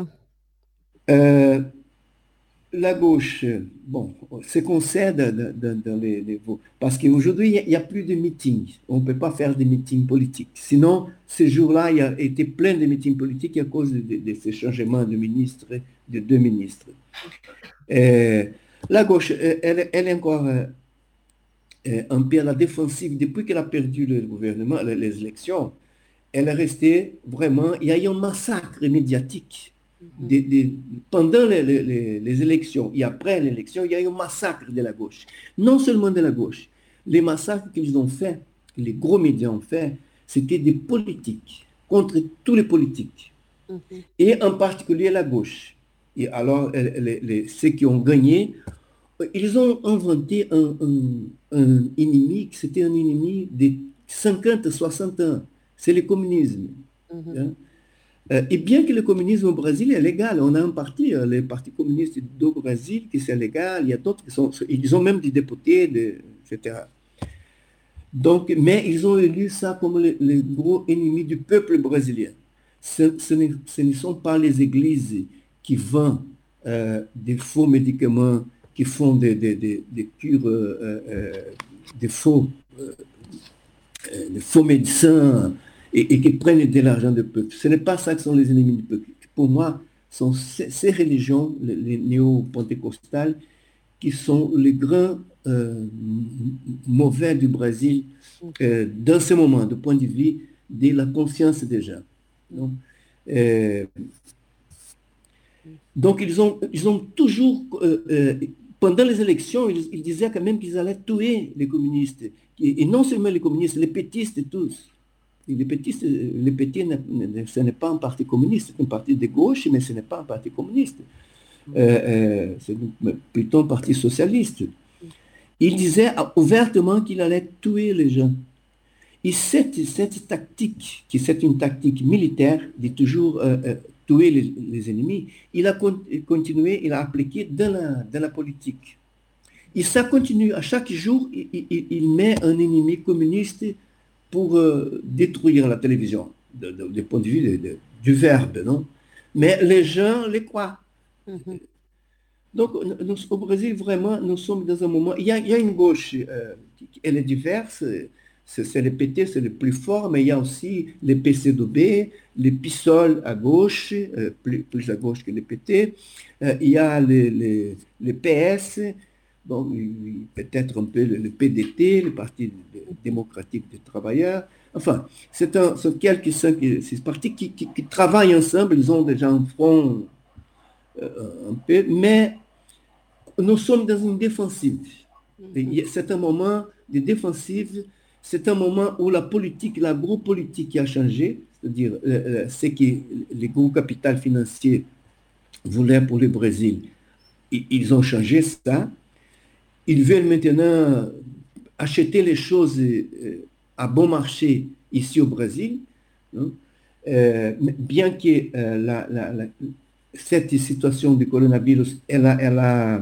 La gauche, bon, se concède dans, les, Parce qu'aujourd'hui, il n'y a, plus de meetings. On ne peut pas faire des meetings politiques. Sinon, ce jour-là, il y a été plein de meetings politiques à cause de, ces changements de ministres, de deux ministres. La gauche, euh, elle, est encore euh, euh, un peu à la défensive depuis qu'elle a perdu le gouvernement, les élections. Elle est restée vraiment. Il y a eu un massacre médiatique pendant les, élections et après l'élection. Il y a eu un massacre de la gauche. Non seulement de la gauche. Les massacres qu'ils ont faits, les gros médias ont fait, c'était des politiques contre tous les politiques. Mhm. Et en particulier la gauche. Et alors, ceux qui ont gagné, ils ont inventé un, ennemi, c'était un ennemi de 50, 60 ans. C'est le communisme. Mhm. Hein. Euh, et bien que le communisme au Brésil est légal, on a un parti, euh, le Parti communiste du Brésil, qui c'est légal, il y a d'autres qui sont, ils ont même des députés, etc. Donc, mais ils ont élu ça comme le, gros ennemi du peuple brésilien. Ce, ne sont pas les églises qui vendent euh, des faux médicaments qui font des, cures, des faux médecins et, qui prennent de l'argent du peuple. Ce n'est pas ça que sont les ennemis du peuple. Pour moi, sont ces, religions, les, néo-pentecostales, qui sont les grands mauvais du Brésil dans ce moment, de point de vue de la conscience des gens. Donc, donc ils, ont, ils ont toujours pendant les élections, ils, disaient quand même qu'ils allaient tuer les communistes. Et, non seulement les communistes, les pétistes tous. Les pétistes, les pétis, ce n'est pas un parti communiste, c'est un parti de gauche, mais ce n'est pas un parti communiste. Euh, euh, c'est plutôt un parti socialiste. Il disait ouvertement qu'il allait tuer les gens. Et cette, cette tactique, qui c'est une tactique militaire, de toujours euh, tuer les, ennemis, il a continué, il a appliqué dans la, la politique. Et ça continue. À chaque jour, il, met un ennemi communiste pour euh, détruire la télévision, du point de vue du verbe, non? Mais les gens les croient. Mm-hmm. Donc, au Brésil, vraiment, nous sommes dans un moment. Il y a, une gauche, euh, elle est diverse. c'est les PT, c'est le plus fort, mais il y a aussi les PCDB, les PISOL à gauche, euh, plus, à gauche que les PT. Euh, il y a les, les, PS, bon, peut-être un peu le, PDT, le Parti démocratique des travailleurs. Enfin, c'est un, quelques ces partis qui, qui, travaillent ensemble, ils ont déjà un front euh, un peu, mais nous sommes dans une défensive. C'est un moment de défensive c'est un moment où la politique, l'agro-politique a changé, c'est-à-dire euh, euh, ce que les gros capital financiers voulaient pour le Brésil. Ils ont changé ça. Ils veulent maintenant acheter les choses euh, à bon marché ici au Brésil. Hein. bien que cette situation du coronavirus, elle a,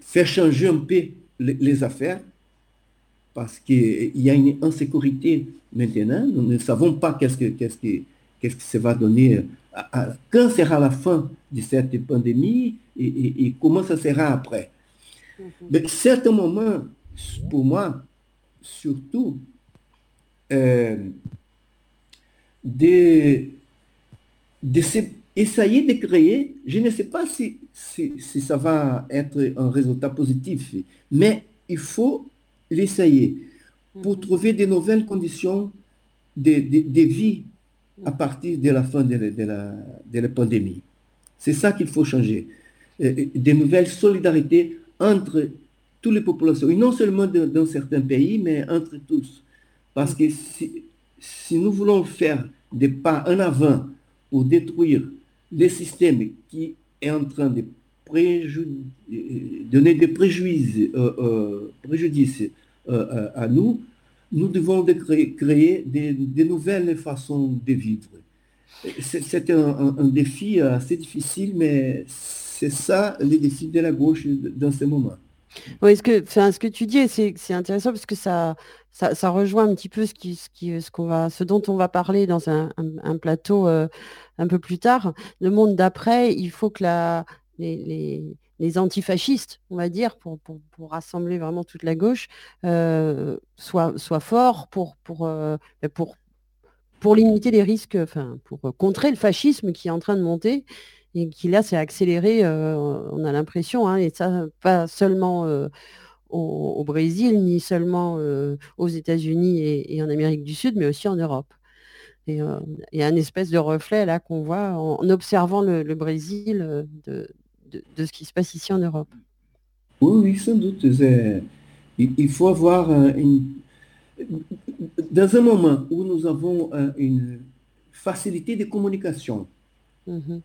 fait changer un peu les affaires parce qu'il y a une insécurité maintenant. Nous ne savons pas qu'est-ce que, qu'est-ce que, qu'est-ce que ça va donner, quand sera la fin de cette pandémie et, comment ça sera après? Mm-hmm. Mais certains moments, pour moi, surtout, euh, de, essayer de créer, je ne sais pas si, si, si ça va être un résultat positif, mais il faut l'essayer pour mhm. trouver de nouvelles conditions de, vie à partir de la fin de la, pandémie. C'est ça qu'il faut changer. Des nouvelles solidarités entre toutes les populations, et non seulement dans certains pays, mais entre tous. Parce que si, nous voulons faire des pas en avant pour détruire le système qui est en train de donner des préjudices, euh, euh, préjudices euh, à nous, nous devons créer, créer des, nouvelles façons de vivre. C'est un, défi assez difficile, mais c'est ça le défi de la gauche dans ce moment. Oui, ce que, ce que tu dis, c'est intéressant parce que ça, ça, rejoint un petit peu ce, qui, ce, qui, ce, qu'on va, ce dont on va parler dans un, plateau un peu plus tard. Le monde d'après, il faut que la, les antifascistes, on va dire, pour, rassembler vraiment toute la gauche, euh, soient, forts pour, pour, euh, ben pour, pour limiter les risques, enfin, pour contrer le fascisme qui est en train de monter et qui là s'est accéléré, euh, on a l'impression, hein, et ça pas seulement au, Brésil, ni seulement aux États-Unis et, en Amérique du Sud, mais aussi en Europe. Et il y a un espèce de reflet là qu'on voit en, observant le, le Brésil de, de, ce qui se passe ici en Europe. Oui, oui, sans doute. Il, faut avoir une... Dans un moment où nous avons une facilité de communication, mm-hmm.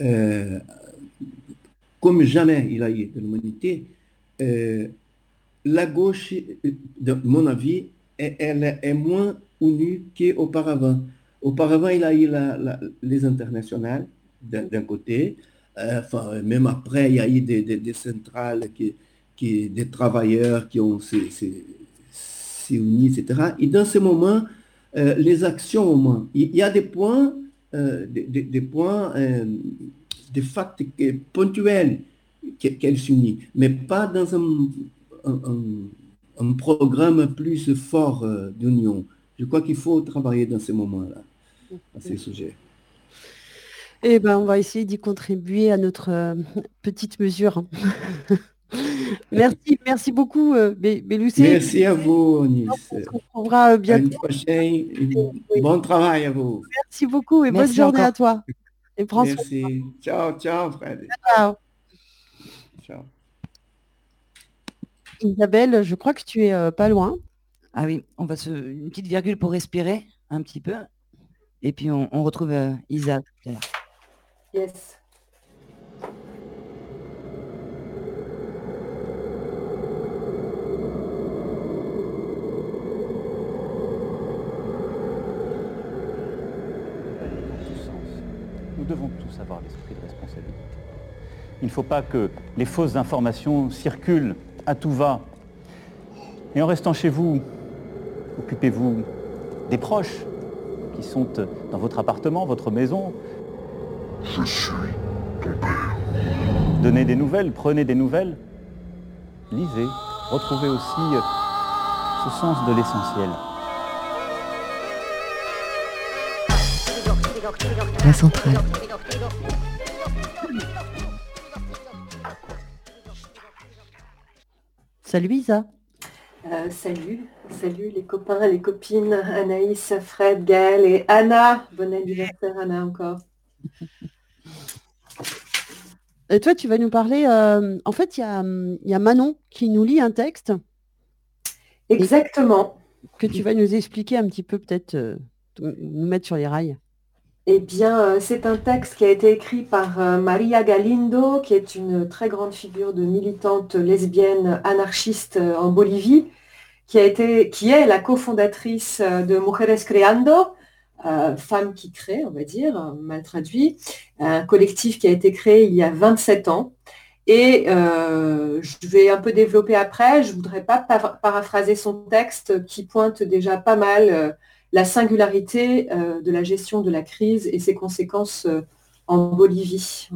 euh, comme jamais il a eu de l'humanité, euh, la gauche, de mon avis, elle est moins unie qu'auparavant. Auparavant, il a eu les internationales d'un côté, euh, enfin, même après, il y a eu des, centrales, qui, qui, des travailleurs qui ont s'est unis, etc. Et dans ce moment, euh, les actions au moins, il y a des points, euh, des, points, des facts ponctuels qu'elles s'unissent, mais pas dans un, un, programme plus fort d'union. Je crois qu'il faut travailler dans ces moments-là, à ces sujets. Eh ben, on va essayer d'y contribuer à notre euh, petite mesure. merci, merci beaucoup, euh, Merci à vous, Nice. On se retrouvera euh, bientôt. prochaine. Bon travail à vous. Merci beaucoup et bonne journée à toi. Et prends Merci. Ciao, ciao, Fred. Ciao. Ciao. Isabelle, je crois que tu es euh, pas loin. Ah oui, on va se une petite virgule pour respirer un petit peu. Et puis on, retrouve Isa Yes. Nous devons tous avoir l'esprit de responsabilité. Il ne faut pas que les fausses informations circulent à tout va. Et en restant chez vous, occupez-vous des proches qui sont dans votre appartement, votre maison, je suis Donnez des nouvelles, prenez des nouvelles. Lisez. Retrouvez aussi euh, ce sens de l'essentiel. La centrale. Salut Isa. Euh, salut, salut les copains, les copines, Anaïs, Fred, Gaël et Anna. Bon anniversaire Anna encore. Et toi, tu vas nous parler. euh, en fait, il y a, il y a Manon qui nous lit un texte Exactement. que tu vas nous expliquer un petit peu, peut-être euh, nous mettre sur les rails. Eh bien, euh, c'est un texte qui a été écrit par Maria Galindo, qui est une très grande figure de militante lesbienne anarchiste en Bolivie, qui, a été, qui est la cofondatrice de Mujeres Creando, euh, Femmes qui créent, on va dire, euh, mal traduit, un collectif qui a été créé il y a 27 ans. Et euh, je vais un peu développer après, je ne voudrais pas par- paraphraser son texte qui pointe déjà pas mal la singularité de la gestion de la crise et ses conséquences en Bolivie.